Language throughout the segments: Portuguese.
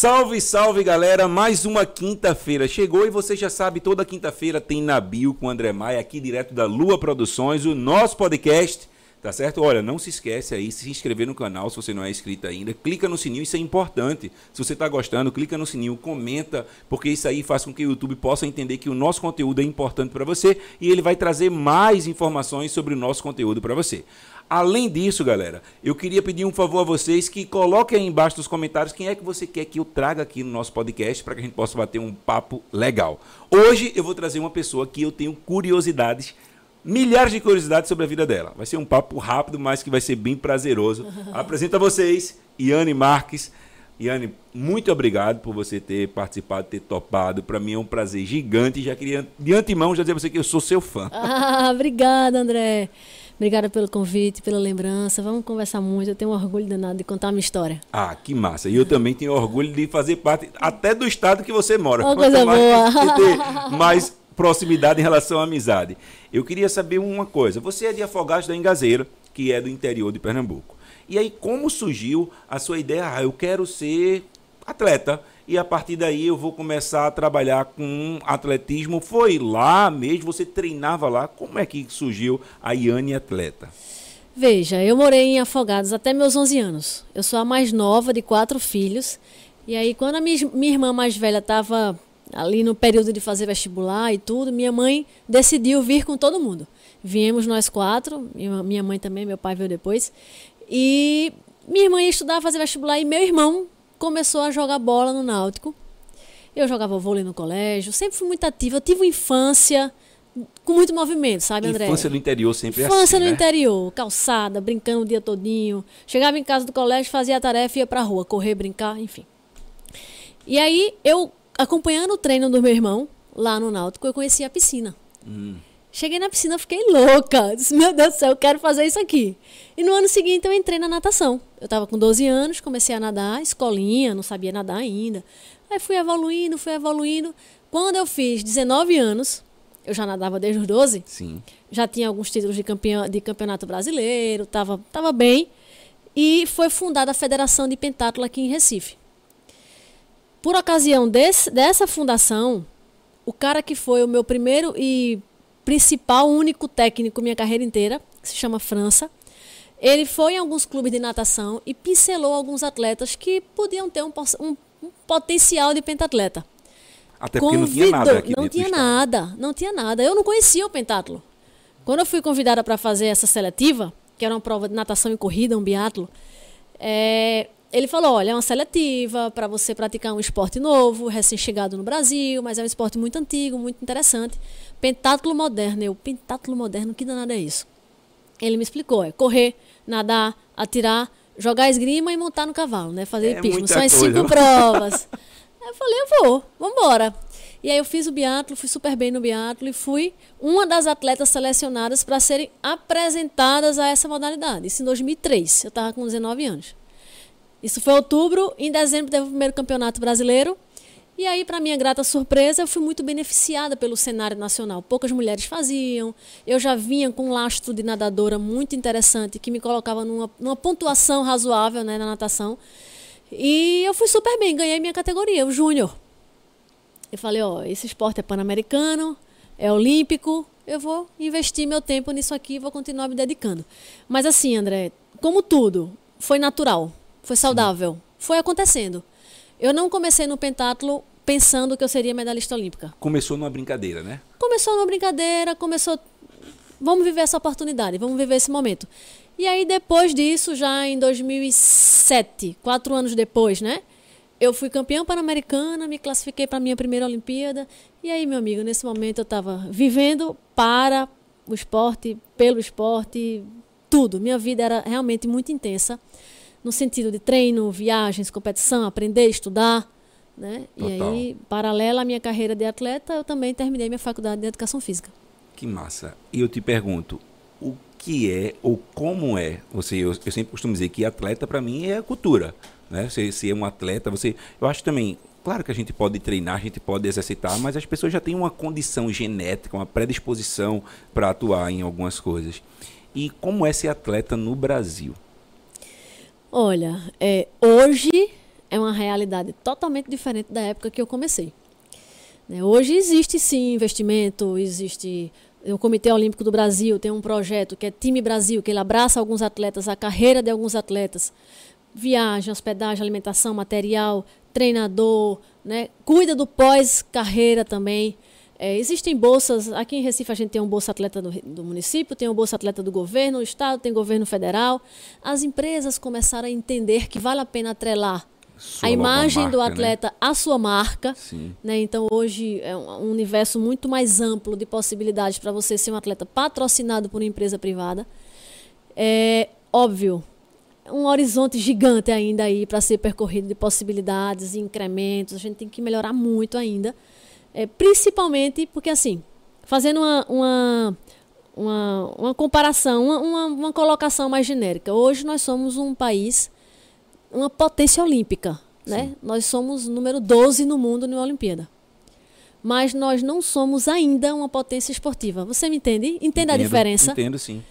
Salve, salve galera! Mais uma quinta-feira chegou e você já sabe, toda quinta-feira tem Nabil com André Maia aqui direto da Lua Produções, o nosso podcast. Tá certo? Olha, não se esquece aí, se inscrever no canal se você não é inscrito ainda. Clica no sininho, isso é importante. Se você está gostando, clica no sininho, comenta, porque isso aí faz com que o YouTube possa entender que o nosso conteúdo é importante para você e ele vai trazer mais informações sobre o nosso conteúdo para você. Além disso, galera, eu queria pedir um favor a vocês que coloquem aí embaixo nos comentários quem é que você quer que eu traga aqui no nosso podcast para que a gente possa bater um papo legal. Hoje eu vou trazer uma pessoa que eu tenho curiosidades, milhares de curiosidades sobre a vida dela. Vai ser um papo rápido, mas que vai ser bem prazeroso. Apresento a vocês, Iane Marques. Iane, muito obrigado por você ter participado, ter topado. Para mim é um prazer gigante. Já queria, de antemão, já dizer a você que eu sou seu fã. Ah, obrigada, André. Obrigada pelo convite, pela lembrança. Vamos conversar muito. Eu tenho um orgulho danado de contar a minha história. Ah, que massa. E eu também tenho orgulho de fazer parte até do estado que você mora. Uma coisa mais, boa. ter mais proximidade em relação à amizade. Eu queria saber uma coisa. Você é de Afogados da Engazeira, que é do interior de Pernambuco. E aí, como surgiu a sua ideia? Ah, eu quero ser atleta e a partir daí eu vou começar a trabalhar com atletismo. Foi lá mesmo? Você treinava lá? Como é que surgiu a Iane Atleta? Veja, eu morei em Afogados até meus 11 anos. Eu sou a mais nova de quatro filhos. E aí, quando a minha, minha irmã mais velha estava ali no período de fazer vestibular e tudo, minha mãe decidiu vir com todo mundo. Viemos nós quatro, minha mãe também, meu pai veio depois. E minha irmã ia estudar, fazer vestibular e meu irmão começou a jogar bola no Náutico. Eu jogava vôlei no colégio, sempre fui muito ativa. Eu tive uma infância com muito movimento, sabe, André? Infância no interior sempre infância é assim, no né? interior, calçada, brincando o dia todinho. Chegava em casa do colégio, fazia a tarefa ia pra rua, correr, brincar, enfim. E aí, eu, acompanhando o treino do meu irmão, lá no Náutico, eu conheci a piscina. Hum. Cheguei na piscina, fiquei louca. Disse, meu Deus do céu, eu quero fazer isso aqui. E no ano seguinte eu entrei na natação. Eu estava com 12 anos, comecei a nadar, escolinha, não sabia nadar ainda. Aí fui evoluindo, fui evoluindo. Quando eu fiz 19 anos, eu já nadava desde os 12. Sim. Já tinha alguns títulos de, campeão, de campeonato brasileiro, estava tava bem. E foi fundada a Federação de Pentatlo aqui em Recife. Por ocasião desse, dessa fundação, o cara que foi o meu primeiro e principal, único técnico minha carreira inteira, que se chama França. Ele foi em alguns clubes de natação e pincelou alguns atletas que podiam ter um, um, um potencial de pentatleta. Até porque Convidou, não tinha nada aqui Não tinha nada, não tinha nada. Eu não conhecia o pentatlo. Quando eu fui convidada para fazer essa seletiva, que era uma prova de natação e corrida, um biatlo, é, ele falou, olha, é uma seletiva para você praticar um esporte novo, recém-chegado no Brasil, mas é um esporte muito antigo, muito interessante. Pentátulo moderno. Eu, pentátulo moderno, que danada é isso? Ele me explicou, é correr, nadar, atirar, jogar esgrima e montar no cavalo, né? Fazer É hipismo. São as cinco provas. Aí eu falei, eu vou, vambora. E aí eu fiz o biatlo, fui super bem no biatlo e fui uma das atletas selecionadas para serem apresentadas a essa modalidade. Isso em 2003, eu estava com 19 anos. Isso foi outubro, em dezembro teve o primeiro campeonato brasileiro. E aí, para minha grata surpresa, eu fui muito beneficiada pelo cenário nacional. Poucas mulheres faziam. Eu já vinha com um lastro de nadadora muito interessante que me colocava numa, numa pontuação razoável né, na natação. E eu fui super bem, ganhei minha categoria, o júnior. Eu falei, ó, esse esporte é pan-americano, é olímpico, eu vou investir meu tempo nisso aqui e vou continuar me dedicando. Mas assim, André, como tudo, foi natural, foi saudável, foi acontecendo. Eu não comecei no pentatlo pensando que eu seria medalhista olímpica. Começou numa brincadeira, né? Começou numa brincadeira, começou. Vamos viver essa oportunidade, vamos viver esse momento. E aí, depois disso, já em 2007, quatro anos depois, né? Eu fui campeã pan-americana, me classifiquei para a minha primeira Olimpíada. E aí, meu amigo, nesse momento eu estava vivendo para o esporte, pelo esporte, tudo. Minha vida era realmente muito intensa no sentido de treino, viagens, competição, aprender, estudar. Né? E aí, paralela à minha carreira de atleta, eu também terminei minha faculdade de educação física. Que massa. E eu te pergunto, o que é ou como é? Você, eu, eu sempre costumo dizer que atleta para mim é a cultura, né? Você, se é um atleta, você, eu acho também, claro que a gente pode treinar, a gente pode exercitar, mas as pessoas já têm uma condição genética, uma predisposição para atuar em algumas coisas. E como é ser atleta no Brasil? Olha, é, hoje é uma realidade totalmente diferente da época que eu comecei. Né? Hoje existe sim investimento, existe o Comitê Olímpico do Brasil tem um projeto que é Time Brasil, que ele abraça alguns atletas, a carreira de alguns atletas, viagem, hospedagem, alimentação, material, treinador, né? cuida do pós-carreira também. É, existem bolsas, aqui em Recife a gente tem um Bolsa Atleta do, do, município, tem um Bolsa Atleta do governo, do estado, tem governo federal. As empresas começaram a entender que vale a pena atrelar sua a imagem marca, do né? atleta né? à sua marca. Né? Então hoje é um universo muito mais amplo de possibilidades para você ser um atleta patrocinado por uma empresa privada. É óbvio, um horizonte gigante ainda aí para ser percorrido de possibilidades e incrementos. A gente tem que melhorar muito ainda. É, principalmente porque, assim, fazendo uma, uma, uma, uma comparação, uma, uma, uma colocação mais genérica. Hoje nós somos um país, uma potência olímpica. Né? Nós somos número 12 no mundo na Olimpíada. Mas nós não somos ainda uma potência esportiva. Você me entende? Entenda entendo, a diferença? Entendo, sim.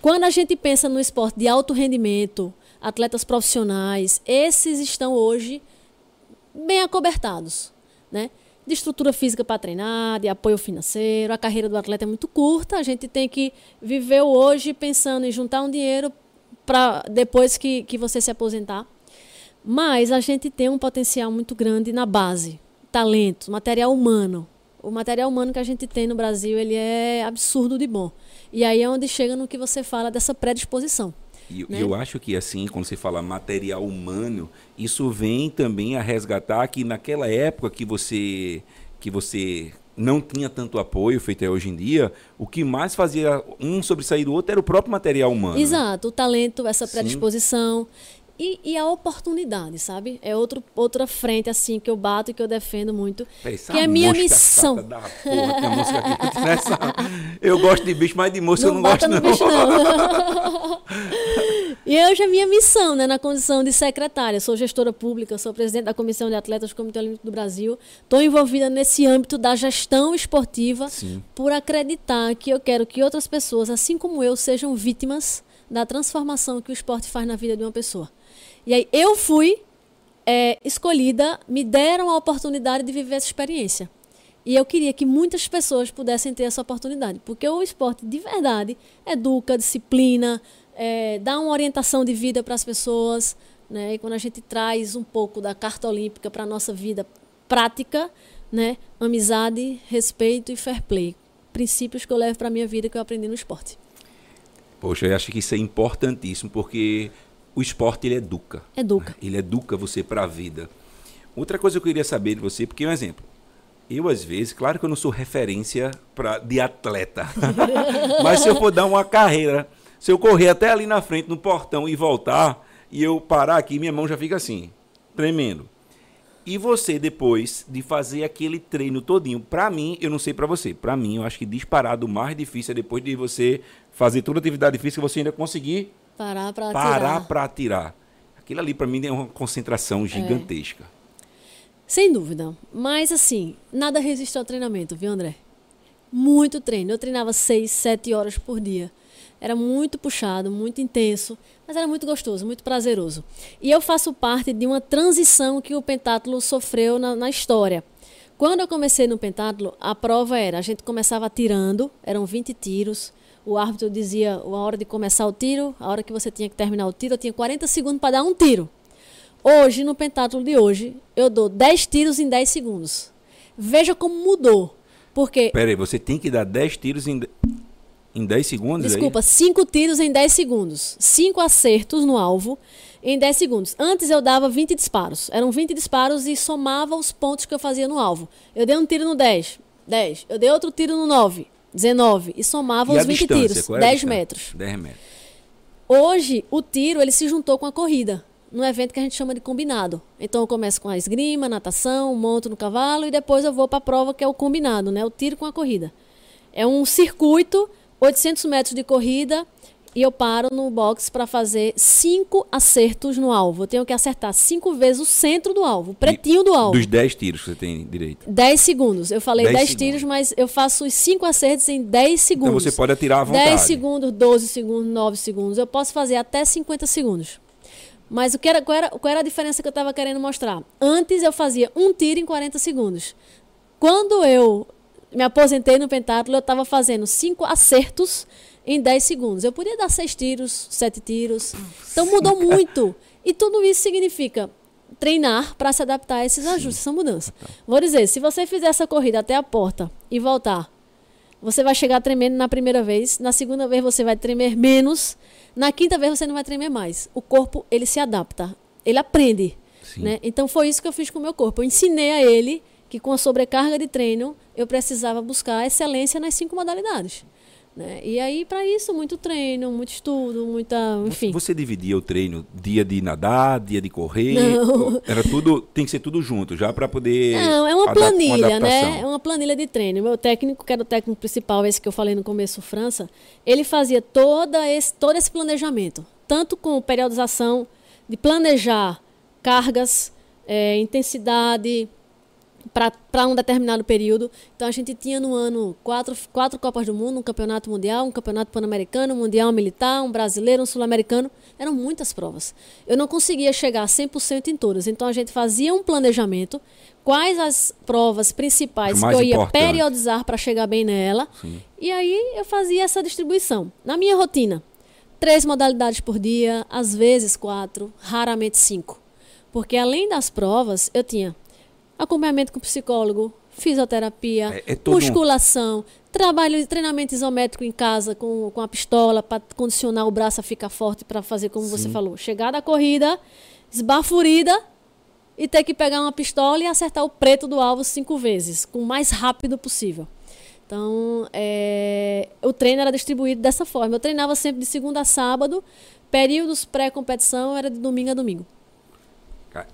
Quando a gente pensa no esporte de alto rendimento, atletas profissionais, esses estão hoje bem acobertados. Né? De estrutura física para treinar, de apoio financeiro. A carreira do atleta é muito curta, a gente tem que viver hoje pensando em juntar um dinheiro para depois que, que você se aposentar. Mas a gente tem um potencial muito grande na base, talento, material humano. O material humano que a gente tem no Brasil, ele é absurdo de bom. E aí é onde chega no que você fala dessa predisposição. E né? eu acho que assim, quando você fala material humano, isso vem também a resgatar que naquela época que você que você não tinha tanto apoio feito hoje em dia, o que mais fazia um sobressair do outro era o próprio material humano. Né? Exato, né? o talento, essa predisposição. E, e, a oportunidade, sabe? É outro, outra frente, assim, que eu bato e que eu defendo muito. que é a minha missão. Da porra, aqui, eu gosto de bicho, mas de moça não eu não gosto, não. Bicho, não. e hoje é minha missão, né? Na condição de secretária. Sou gestora pública, sou presidente da Comissão de Atletas do Comitê Olímpico do Brasil. Estou envolvida nesse âmbito da gestão esportiva Sim. por acreditar que eu quero que outras pessoas, assim como eu, sejam vítimas da transformação que o esporte faz na vida de uma pessoa. E aí eu fui é, escolhida, me deram a oportunidade de viver essa experiência. E eu queria que muitas pessoas pudessem ter essa oportunidade, porque o esporte de verdade educa, disciplina, é, dá uma orientação de vida para as pessoas. Né? E quando a gente traz um pouco da carta olímpica para a nossa vida prática, né? amizade, respeito e fair play. Princípios que eu levo para a minha vida que eu aprendi no esporte. Poxa, eu acho que isso é importantíssimo, porque o esporte ele educa. Educa. Ele educa você para a vida. Outra coisa que eu queria saber de você, porque um exemplo, eu às vezes, claro que eu não sou referência para de atleta, mas se eu for dar uma carreira, se eu correr até ali na frente no portão e voltar e eu parar aqui, minha mão já fica assim, tremendo. E você depois de fazer aquele treino todinho, para mim, eu não sei para você, para mim, eu acho que disparado o mais difícil é depois de você fazer toda a atividade física, você ainda conseguir Parar para atirar. Parar para atirar. Aquilo ali para mim é uma concentração é. gigantesca. É. Sem dúvida. Mas assim, nada resiste ao treinamento, viu, André? Muito treino. Eu treinava seis, sete horas por dia. Era muito puxado, muito intenso, mas era muito gostoso, muito prazeroso. E eu faço parte de uma transição que o pentátulo sofreu na, na história. Quando eu comecei no pentátulo, a prova era, a gente começava tirando, eram 20 tiros, o árbitro dizia a hora de começar o tiro, a hora que você tinha que terminar o tiro, eu tinha 40 segundos para dar um tiro. Hoje, no pentátulo de hoje, eu dou 10 tiros em 10 segundos. Veja como mudou. Porque. Peraí, você tem que dar 10 tiros em, em 10 segundos? É Desculpa, 5 tiros em 10 segundos. 5 acertos no alvo em 10 segundos. Antes eu dava 20 disparos. Eram 20 disparos e somava os pontos que eu fazia no alvo. Eu dei um tiro no 10. 10. Eu dei outro tiro no 9. 19. E somava e os 20 tiros. 10 metros. 10 metros. Hoje, o tiro ele se juntou com a corrida. Num evento que a gente chama de combinado. Então eu começo com a esgrima, natação, monto no cavalo e depois eu vou para a prova que é o combinado, né? O tiro com a corrida. É um circuito, 800 metros de corrida e eu paro no box para fazer cinco acertos no alvo. Eu tenho que acertar cinco vezes o centro do alvo, o pretinho do alvo. Dos 10 tiros que você tem direito. 10 segundos. Eu falei 10 tiros, mas eu faço os cinco acertos em 10 segundos. Então você pode atirar à vontade. 10 segundos, 12 segundos, 9 segundos. Eu posso fazer até 50 segundos. Mas o que era, qual, era, qual era a diferença que eu estava querendo mostrar? Antes eu fazia um tiro em 40 segundos. Quando eu me aposentei no pentatlo, eu estava fazendo cinco acertos em 10 segundos. Eu podia dar seis tiros, sete tiros. Então mudou muito. E tudo isso significa treinar para se adaptar a esses ajustes, essa mudança. Vou dizer, se você fizer essa corrida até a porta e voltar, você vai chegar tremendo na primeira vez, na segunda vez você vai tremer menos, na quinta vez você não vai tremer mais. O corpo, ele se adapta, ele aprende. Né? Então foi isso que eu fiz com o meu corpo. Eu ensinei a ele que com a sobrecarga de treino eu precisava buscar excelência nas cinco modalidades. Né? E aí, para isso, muito treino, muito estudo, muita. Enfim. Você dividia o treino dia de nadar, dia de correr? Não. Era tudo. Tem que ser tudo junto, já para poder. Não, é uma planilha, uma né? É uma planilha de treino. Meu técnico, que era o técnico principal, esse que eu falei no começo, França, ele fazia toda esse, todo esse planejamento. Tanto com periodização, de planejar cargas, é, intensidade, para um determinado período. Então a gente tinha no ano quatro, quatro Copas do Mundo, um campeonato mundial, um campeonato pan-americano, um mundial militar, um brasileiro, um sul-americano. Eram muitas provas. Eu não conseguia chegar 100% em todas. Então a gente fazia um planejamento, quais as provas principais que eu ia importante. periodizar para chegar bem nela. Sim. E aí eu fazia essa distribuição. Na minha rotina, três modalidades por dia, às vezes quatro, raramente cinco. Porque além das provas, eu tinha acompanhamento com psicólogo, fisioterapia, é, é musculação, um... trabalho, treinamento isométrico em casa com, com a pistola para condicionar o braço a ficar forte para fazer como Sim. você falou. Chegar da corrida, esbafurida e ter que pegar uma pistola e acertar o preto do alvo cinco vezes, com o mais rápido possível. Então, é, o treino era distribuído dessa forma. Eu treinava sempre de segunda a sábado, períodos pré-competição era de domingo a domingo.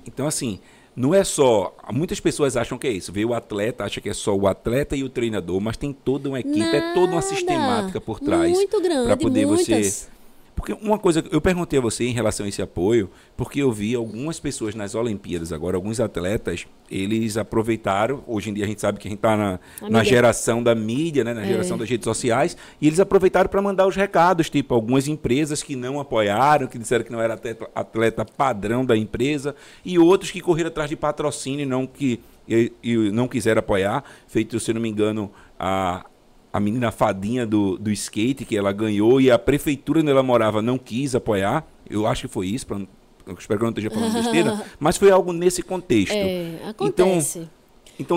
Então, assim, não é só. Muitas pessoas acham que é isso. Vê o atleta, acha que é só o atleta e o treinador, mas tem toda uma equipe, Nada. é toda uma sistemática por trás. Muito grande. Para poder muitas. você porque uma coisa, eu perguntei a você em relação a esse apoio, porque eu vi algumas pessoas nas Olimpíadas agora, alguns atletas, eles aproveitaram, hoje em dia a gente sabe que a gente está na, na geração da mídia, né, na é. geração das redes sociais, e eles aproveitaram para mandar os recados, tipo, algumas empresas que não apoiaram, que disseram que não era atleta, atleta padrão da empresa, e outros que correram atrás de patrocínio não que e, e não quiseram apoiar, feito, se não me engano, a, a menina fadinha do, do skate, que ela ganhou e a prefeitura onde ela morava não quis apoiar. Eu acho que foi isso, pra, eu espero que eu não esteja falando besteira, mas foi algo nesse contexto. É, acontece. Então,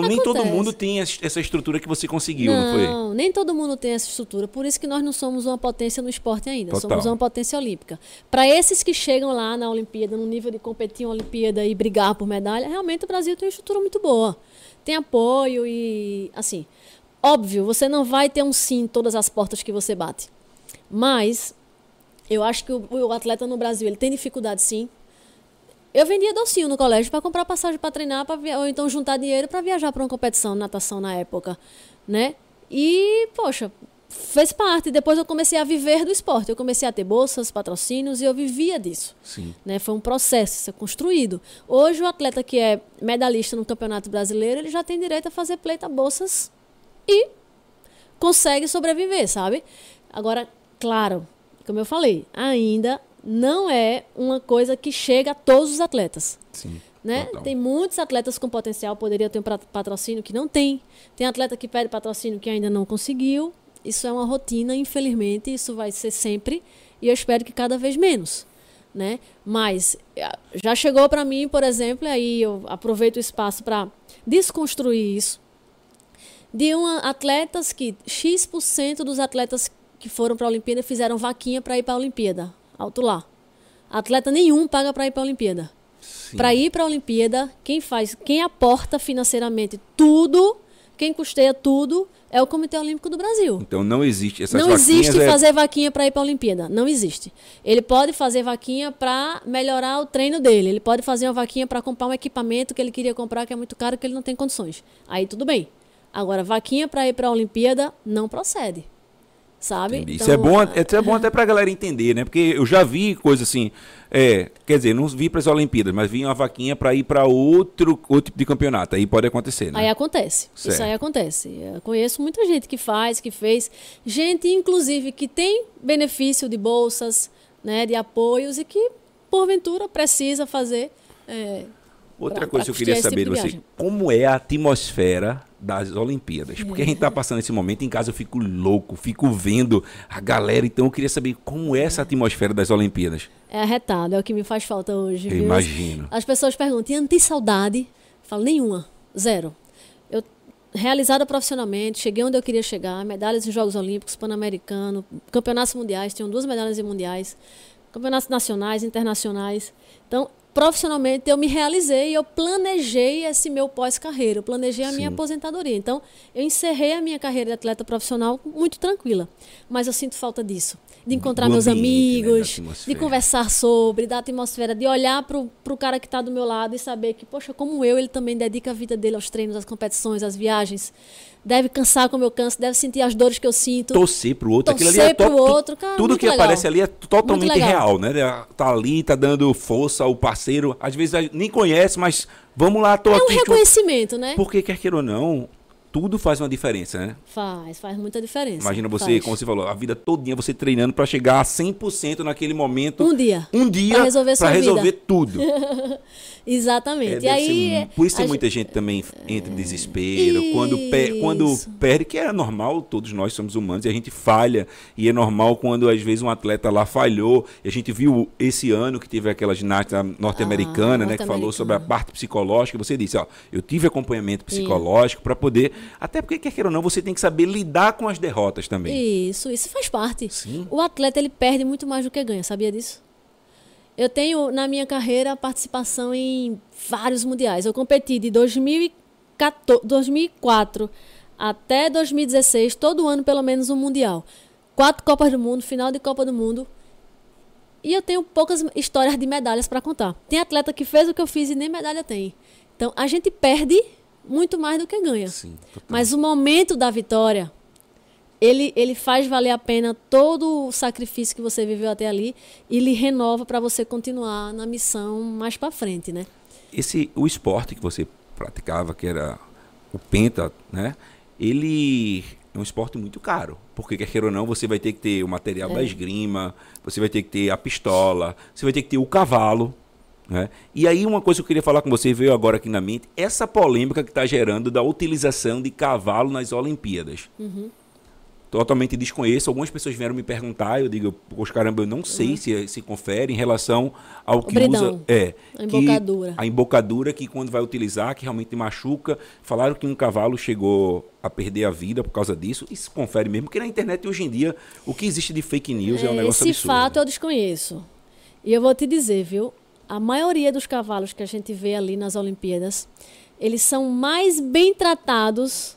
então nem todo mundo tem essa estrutura que você conseguiu, não, não foi? Não, nem todo mundo tem essa estrutura. Por isso que nós não somos uma potência no esporte ainda. Total. Somos uma potência olímpica. Para esses que chegam lá na Olimpíada, no nível de competir em Olimpíada e brigar por medalha, realmente o Brasil tem uma estrutura muito boa. Tem apoio e, assim, Óbvio, você não vai ter um sim em todas as portas que você bate. Mas eu acho que o, o atleta no Brasil ele tem dificuldade sim. Eu vendia docinho no colégio para comprar passagem para treinar, pra ou então juntar dinheiro para viajar para uma competição de natação na época, né? E, poxa, fez parte. Depois eu comecei a viver do esporte. Eu comecei a ter bolsas, patrocínios e eu vivia disso. Sim. Né? Foi um processo, isso é construído. Hoje o atleta que é medalhista no Campeonato Brasileiro, ele já tem direito a fazer pleita bolsas e consegue sobreviver, sabe? Agora, claro, como eu falei, ainda não é uma coisa que chega a todos os atletas. Sim. Né? Tem muitos atletas com potencial, poderia ter um patrocínio que não tem. Tem atleta que pede patrocínio que ainda não conseguiu. Isso é uma rotina, infelizmente, isso vai ser sempre e eu espero que cada vez menos, né? Mas já chegou para mim, por exemplo, aí eu aproveito o espaço para desconstruir isso, de uma, atletas que X% dos atletas que foram para a Olimpíada fizeram vaquinha para ir para a Olimpíada. Alto lá. Atleta nenhum paga para ir para a Olimpíada. Para ir para a Olimpíada, quem faz, quem aporta financeiramente tudo, quem custeia tudo é o Comitê Olímpico do Brasil. Então não existe essas Não existe é... fazer vaquinha para ir para a Olimpíada, não existe. Ele pode fazer vaquinha para melhorar o treino dele, ele pode fazer uma vaquinha para comprar um equipamento que ele queria comprar que é muito caro que ele não tem condições. Aí tudo bem. Agora, vaquinha para ir para a Olimpíada não procede. Sabe? Então, isso é bom, isso é bom até para a galera entender, né? Porque eu já vi coisa assim, é, quer dizer, não vi para as Olimpíadas, mas vi uma vaquinha para ir para outro, outro tipo de campeonato. Aí pode acontecer, né? Aí acontece. Certo. Isso aí acontece. Eu conheço muita gente que faz, que fez. Gente, inclusive, que tem benefício de bolsas, né, de apoios e que porventura precisa fazer. É, Outra pra- coisa pra que eu queria esse saber tipo de de você, como é a atmosfera das Olimpíadas? Porque a gente tá passando esse momento em casa, eu fico louco, fico vendo a galera, então eu queria saber como é essa atmosfera das Olimpíadas. é arretado, é o que me faz falta hoje. Eu imagino. As pessoas perguntam, não tem saudade? Eu falo, nenhuma, zero. Eu, realizada profissionalmente, cheguei onde eu queria chegar, medalhas em Jogos Olímpicos, Pan-Americano, campeonatos mundiais, tenho duas medalhas em mundiais, campeonatos nacionais, internacionais. Então, profissionalmente, eu me realizei eu planejei esse meu pós-carreira, eu planejei a minha Sim. aposentadoria. Então, eu encerrei a minha carreira de atleta profissional muito tranquila, mas eu sinto falta disso. De encontrar Do meus ambiente, né, amigos, de atmosfera. conversar sobre, da atmosfera, de olhar pro, pro cara que está do meu lado e saber que, poxa, como eu, ele também dedica a vida dele aos treinos, às competições, às viagens. Deve cansar como eu canso, deve sentir as dores que eu sinto. Torcer pro outro, aquilo ali é Torcer pro outro, cara, tudo que legal. aparece ali é totalmente real, né? Tá ali, tá dando força ao parceiro, às vezes nem conhece, mas vamos lá, tô É um aqui. junto. reconhecimento, né? Porque quer queira ou não, tudo faz uma diferença, né? Faz, faz muita diferença. Imagina você, Faz. como você falou, a vida todinha você treinando pra chegar a 100% naquele momento. Um dia. Um dia Pra resolver pra resolver tudo. Exatamente. É, e aí. ser mu- por isso tem muita gente também entra em desespero. Quando, pe- quando Isso. perde, que é normal, todos nós somos humanos e a gente falha. E é normal quando às vezes um atleta lá falhou. E a gente viu esse ano que teve aquela ginástica norte-americana, Ah, né? Que falou sobre a parte psicológica. Você disse, ó, eu tive acompanhamento psicológico para poder. Até porque, quer queira ou não, você tem que saber lidar com as derrotas também. Isso, isso faz parte. Sim. O atleta ele perde muito mais do que ganha, sabia disso? Eu tenho na minha carreira participação em vários mundiais. Eu competi de 2014, 2004 até 2016, todo ano pelo menos um mundial. Quatro Copas do Mundo, final de Copa do Mundo. E eu tenho poucas histórias de medalhas para contar. Tem atleta que fez o que eu fiz e nem medalha tem. Então a gente perde muito mais do que ganha. Sim. Mas o momento da vitória, ele, ele faz valer a pena todo o sacrifício que você viveu até ali e lhe renova para você continuar na missão mais para frente, né? esse o esporte que você praticava, que era o penta, né? Ele é um esporte muito caro, porque quer queira ou não, você vai ter que ter o material É. da esgrima, você vai ter que ter a pistola, você vai ter que ter o cavalo, né? E aí uma coisa que eu queria falar com você veio agora aqui na mente, essa polêmica que está gerando da utilização de cavalo nas Olimpíadas. Uhum. Totalmente desconheço. Algumas pessoas vieram me perguntar, eu digo, poxa, caramba, eu não sei se se confere em relação ao que bridão. usa. É. A que- embocadura. a embocadura que quando vai utilizar, que realmente machuca. Falaram que um cavalo chegou a perder a vida por causa disso. Isso confere mesmo, porque na internet hoje em dia o que existe de fake news é, um É, negócio Esse absurdo. fato eu desconheço. E eu vou te dizer, viu? A maioria dos cavalos que a gente vê ali nas Olimpíadas, eles são mais bem tratados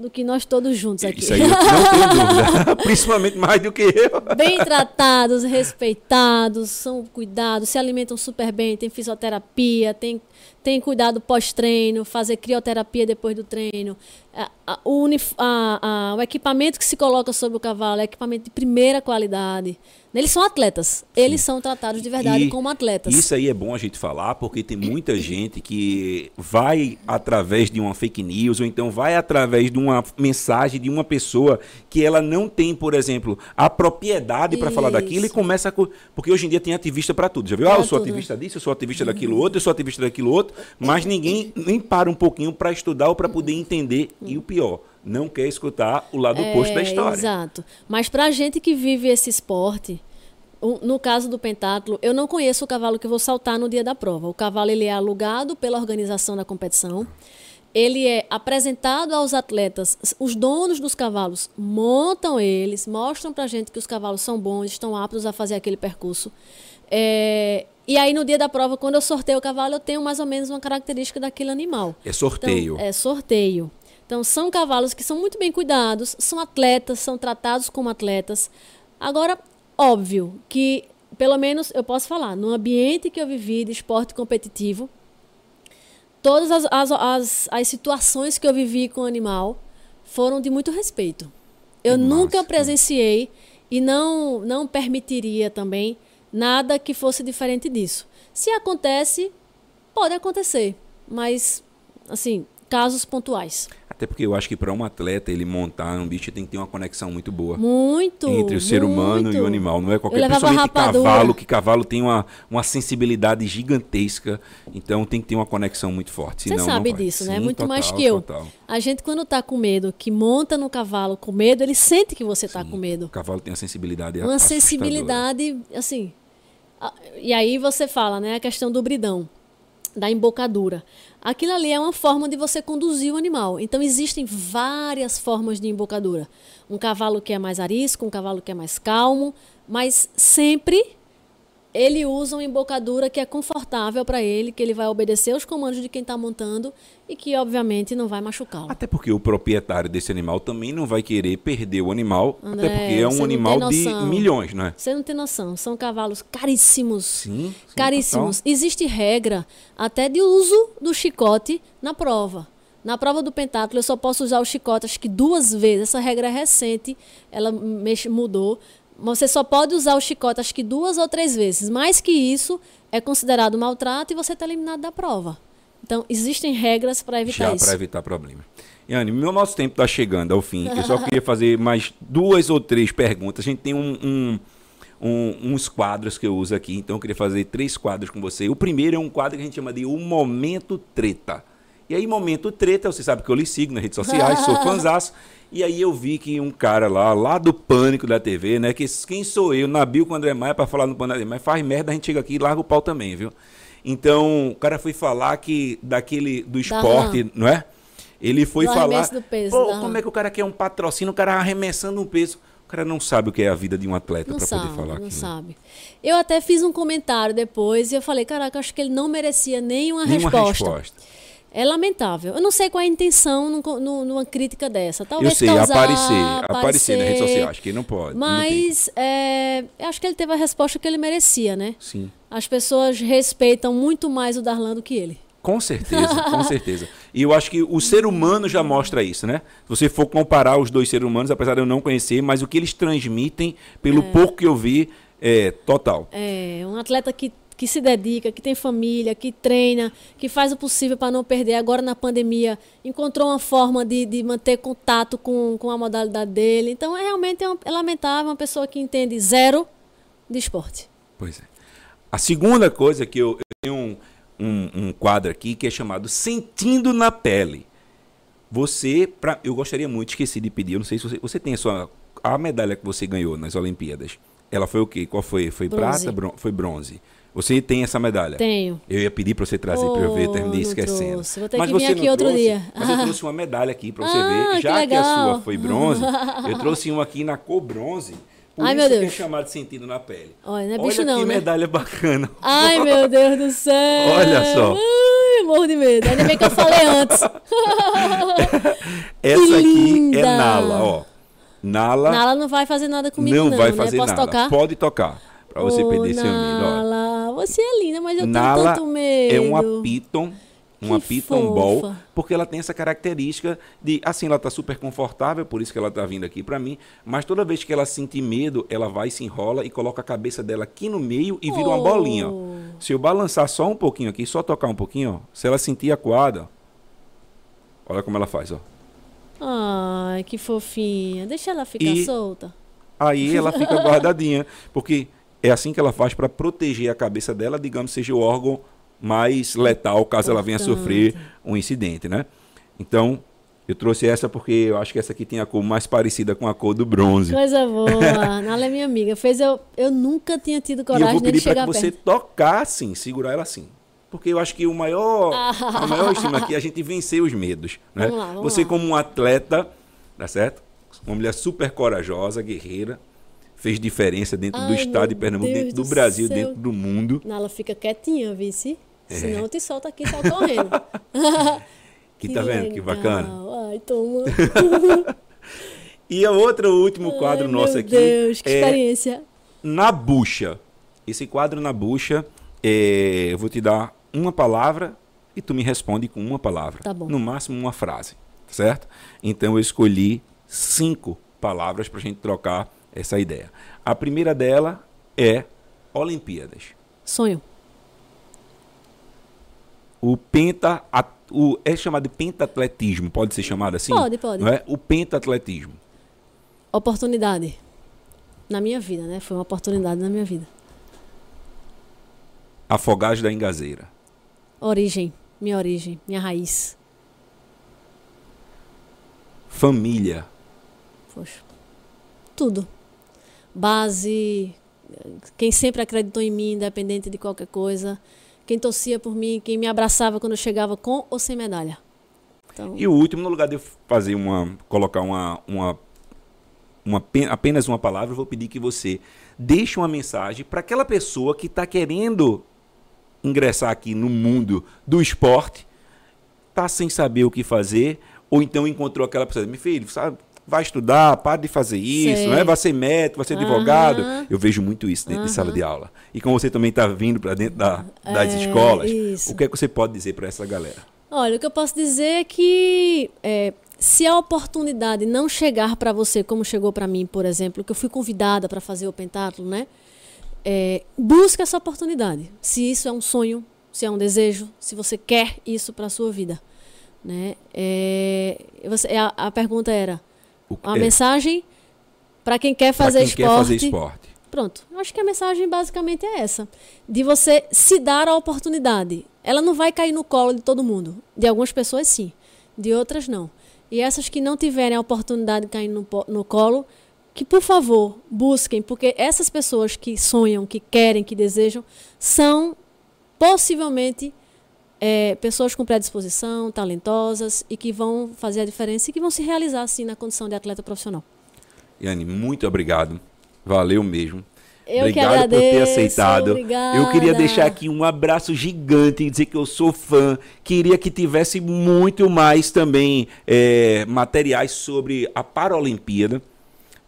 do que nós todos juntos aqui. Isso aí eu não tenho dúvida. Principalmente mais do que eu. bem tratados, respeitados, são cuidados, se alimentam super bem, tem fisioterapia, tem, tem cuidado pós-treino, fazer crioterapia depois do treino. O, a- a- o equipamento que se coloca sobre o cavalo é equipamento de primeira qualidade. Eles são atletas, eles são tratados de verdade E como atletas. Isso aí é bom a gente falar, porque tem muita gente que vai através de uma fake news, ou então vai através de uma mensagem de uma pessoa que ela não tem, por exemplo, a propriedade para falar daquilo e começa a. Porque hoje em dia tem ativista para tudo. Já viu? Ah, eu sou né? ativista disso, eu sou ativista daquilo outro, eu sou ativista daquilo outro, mas ninguém nem para um pouquinho para estudar ou para poder entender. E o pior, não quer escutar o lado oposto da É, história. Exato. Mas pra gente que vive esse esporte, no caso do pentáculo, eu não conheço o cavalo que vou saltar no dia da prova. O cavalo ele é alugado pela organização da competição. Ele é apresentado aos atletas. Os donos dos cavalos montam eles, mostram pra gente que os cavalos são bons, estão aptos a fazer aquele percurso. É, e aí, no dia da prova, quando eu sorteio o cavalo, eu tenho mais ou menos uma característica daquele animal. É sorteio. Então, é sorteio. Então, são cavalos que são muito bem cuidados, são atletas, são tratados como atletas. Agora, óbvio que, pelo menos eu posso falar, no ambiente que eu vivi de esporte competitivo, todas as, as, as, as situações que eu vivi com o animal foram de muito respeito. Eu Que nunca presenciei e não, não permitiria também nada que fosse diferente disso. Se acontece, pode acontecer, mas, assim, casos pontuais. Até porque eu acho que para um atleta ele montar um bicho tem que ter uma conexão muito boa. Muito. Entre o ser humano muito. e o animal. Não é qualquer Principalmente cavalo, que cavalo tem uma, uma sensibilidade gigantesca. Então tem que ter uma conexão muito forte. Você sabe disso, né? Sim, Muito mais total, que eu. total. A gente, quando tá com medo, que monta no cavalo com medo, ele sente que você tá com O medo. cavalo tem uma sensibilidade Uma sensibilidade, assim. A- E aí você fala, né? A questão do bridão, da embocadura. Aquilo ali é uma forma de você conduzir o animal. Então existem várias formas de embocadura. Um cavalo que é mais arisco, um cavalo que é mais calmo, mas sempre ele usa uma embocadura que é confortável para ele, que ele vai obedecer os comandos de quem está montando e que obviamente não vai machucá-lo. Até porque o proprietário desse animal também não vai querer perder o animal, André, até porque é um animal de milhões, não é? Você não tem noção, são cavalos caríssimos. Sim, sim, caríssimos. Existe regra até de uso do chicote na prova. Na prova do pentáculo eu só posso usar o chicote acho que duas vezes. Essa regra é recente, ela mexe- mudou. Você só pode usar o chicote acho que duas ou três vezes. Mais que isso é considerado maltrato e você está eliminado da prova. Então existem regras para evitar Já isso. para evitar problemas. Yane, meu nosso tempo está chegando ao fim. Eu só queria fazer mais duas ou três perguntas. A gente tem um, um- um- uns quadros que eu uso aqui, então eu queria fazer três quadros com você. O primeiro é um quadro que a gente chama de O Momento Treta. E aí, Momento Treta, você sabe que eu lhe sigo nas redes sociais, sou fãzaço. E aí eu vi que um cara lá, lá do Pânico da TV, né? Que quem sou eu, Nabil com o André Maia, para falar no Pânico, mas faz merda, a gente chega aqui e larga o pau também, viu? Então, o cara foi falar que daquele, do esporte, não é? Ele foi Do falar. do peso, Pô, da- como é que o cara quer um patrocínio, o cara arremessando um peso? O cara não sabe o que é a vida de um atleta para poder falar não aquilo. sabe. Eu até fiz um comentário depois e eu falei, caraca, acho que ele não merecia nenhuma, Nenhuma resposta. resposta. É lamentável. Eu não sei qual é a intenção num- num- numa crítica dessa. Eu Talvez sei, causar, aparecer, aparecer nas redes sociais, que não pode. não. Mas é, eu acho que ele teve a resposta que ele merecia, né? Sim. As pessoas respeitam muito mais o Darlan do que ele. Com certeza, com certeza. E eu acho que o ser humano já mostra isso, né? Se você for comparar os dois seres humanos, apesar de eu não conhecer, mas o que eles transmitem, pelo pouco que eu vi, é total. É um atleta que, que se dedica, que tem família, que treina, que faz o possível para não perder. Agora na pandemia encontrou uma forma de, de manter contato com, com a modalidade dele. Então é realmente é, um- é lamentável uma pessoa que entende zero de esporte. Pois é. A segunda coisa que eu, eu tenho um, um, um quadro aqui que é chamado Sentindo na Pele. Você, pra, eu gostaria muito, esqueci de pedir, eu não sei se você, você tem a sua a medalha que você ganhou nas Olimpíadas. Ela foi o quê? Qual foi? Foi Bronze. prata? Bron, foi bronze. Você tem essa medalha? Tenho. Eu ia pedir para você trazer para eu ver, Oh, terminei esquecendo. trouxe. Vou ter Mas que vir aqui outro trouxe? dia. Mas eu trouxe uma medalha aqui para você Ah, ver. que Já que, a legal. sua foi bronze, eu trouxe uma aqui na cor bronze. Por Ai, isso meu que é Deus. chamado de sentido na pele. Olha, não é Olha bicho não, que né? medalha bacana. Ai, meu Deus do céu! Olha só. Ai, morro de medo. Ainda bem que eu falei antes. Essa aqui é Nala, ó. Nala, Nala não vai fazer nada comigo, não, não, vai né? fazer Posso nada. tocar? Pode tocar. Pra você Ô, perder seu medo. ó. Você é linda, mas eu Nala tenho tanto medo. é uma Piton, uma Que Piton Ball, fofa. porque ela tem essa característica de, assim, ela tá super confortável, por isso que ela tá vindo aqui pra mim, mas toda vez que ela sentir medo, ela vai, se enrola e coloca a cabeça dela aqui no meio e vira uma Oh. bolinha, ó. Se eu balançar só um pouquinho aqui, só tocar um pouquinho, ó, se ela sentir acuada, ó, olha como ela faz, ó. Ai, que fofinha. Deixa ela ficar E- solta. Aí ela fica guardadinha, porque é assim que ela faz para proteger a cabeça dela, digamos, seja o órgão mais letal caso ela venha sofrer um incidente, né? Então, eu trouxe essa porque eu acho que essa aqui tem a cor mais parecida com a cor do bronze. Coisa boa. Nala é minha amiga. Fez eu, eu nunca tinha tido E eu coragem vou de pedir para chegar que você perto. tocar assim, segurar ela assim. Porque eu acho que o maior, a maior estima aqui é a gente vencer os medos. Né? Vamos lá, vamos você, como um atleta, tá certo? Uma mulher super corajosa, guerreira, fez diferença dentro do Ai, estado de meu Pernambuco, Deus dentro do do Brasil, céu. dentro do mundo. Nala fica quietinha, vice. É. Senão te solto aqui só correndo. Que, tá vendo que legal. bacana? Ai, toma. E a outra, o último quadro Ai, nosso meu aqui Deus, que é experiência. na bucha. Esse quadro na bucha, é, eu vou te dar uma palavra e tu me responde com uma palavra. Tá bom. No máximo uma frase, certo? Então eu escolhi cinco palavras para a gente trocar essa ideia. A primeira dela é Olimpíadas. Sonho. o penta, o, é chamado de pentatletismo, pode ser chamado assim? Pode, pode. Não é? O pentatletismo. Oportunidade na minha vida, né? Foi uma oportunidade na minha vida. Afogagem da Engazeira. Origem, minha origem, minha raiz. Família. Poxa. Tudo. Base, quem sempre acreditou em mim, independente de qualquer coisa. Quem torcia por mim, quem me abraçava quando eu chegava com ou sem medalha. Então... E o último, no lugar de fazer uma. colocar uma, uma, uma apenas uma palavra, eu vou pedir que você deixe uma mensagem para aquela pessoa que está querendo ingressar aqui no mundo do esporte, está sem saber o que fazer, ou então encontrou aquela pessoa, meu filho, sabe, vai estudar, para de fazer isso, né? vai ser médico, vai ser uhum. advogado. Eu vejo muito isso dentro uhum. de sala de aula. E como você também está vindo para dentro da, das é, escolas, isso. o que é que você pode dizer para essa galera? Olha, o que eu posso dizer é que é, se a oportunidade não chegar para você como chegou para mim, por exemplo, que eu fui convidada para fazer o pentáculo, né? É, busca essa oportunidade. Se isso é um sonho, se é um desejo, se você quer isso para a sua vida. Né? É, você, a, a pergunta era: a é. mensagem para quem quer fazer quem esporte. Quer fazer esporte. Pronto. Acho que a mensagem basicamente é essa. De você se dar a oportunidade. Ela não vai cair no colo de todo mundo. De algumas pessoas, sim. De outras, não. E essas que não tiverem a oportunidade de cair no, no colo, que por favor busquem, porque essas pessoas que sonham, que querem, que desejam, são possivelmente é, pessoas com predisposição, talentosas e que vão fazer a diferença e que vão se realizar assim na condição de atleta profissional. Yane, muito obrigado. Valeu mesmo. Eu Obrigado agradeço, por ter aceitado. Obrigada. Eu queria deixar aqui um abraço gigante e dizer que eu sou fã. Queria que tivesse muito mais também é, materiais sobre a Paralimpíada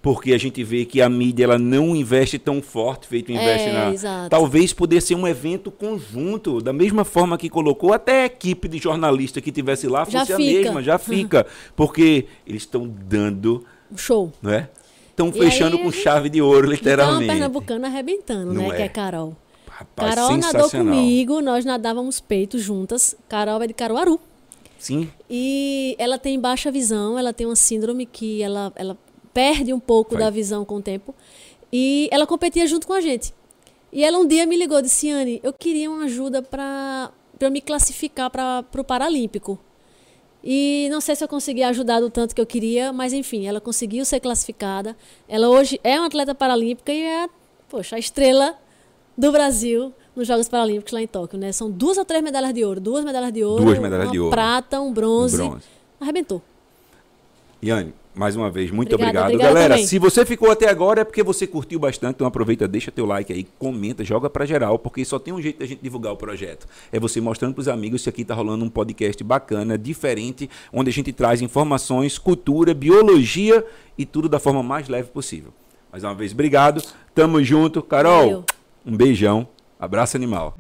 porque a gente vê que a mídia ela não investe tão forte feito investe é, na exato. talvez pudesse ser um evento conjunto da mesma forma que colocou até a equipe de jornalista que tivesse lá fosse a mesma já fica. Porque eles estão dando show. não é? Estão fechando aí, com chave de ouro literalmente. Então a pernambucana arrebentando não né é? que é? Carol. Rapaz, Carol nadou comigo nós nadávamos peito juntas. Carol é de Caruaru. Sim. E ela tem baixa visão ela tem uma síndrome que ela ela perde um pouco Vai. da visão com o tempo. E ela competia junto com a gente. E ela um dia me ligou e disse: Anne, eu queria uma ajuda para eu me classificar para o Paralímpico. E não sei se eu consegui ajudar do tanto que eu queria, mas enfim, ela conseguiu ser classificada. Ela hoje é uma atleta paralímpica e é, poxa, a estrela do Brasil nos Jogos Paralímpicos lá em Tóquio, né? São duas ou três medalhas de ouro, duas medalhas de ouro, duas medalhas de ouro, prata, um bronze, um bronze. Arrebentou. Yane, mais uma vez, muito obrigado. obrigado. Galera, também. se você ficou até agora é porque você curtiu bastante, então aproveita, deixa teu like aí, comenta, joga para geral, porque só tem um jeito da gente divulgar o projeto. É você mostrando pros amigos que aqui tá rolando um podcast bacana, diferente, onde a gente traz informações, cultura, biologia e tudo da forma mais leve possível. Mais uma vez, obrigado. Tamo junto. Carol, Valeu. um beijão. Abraço animal.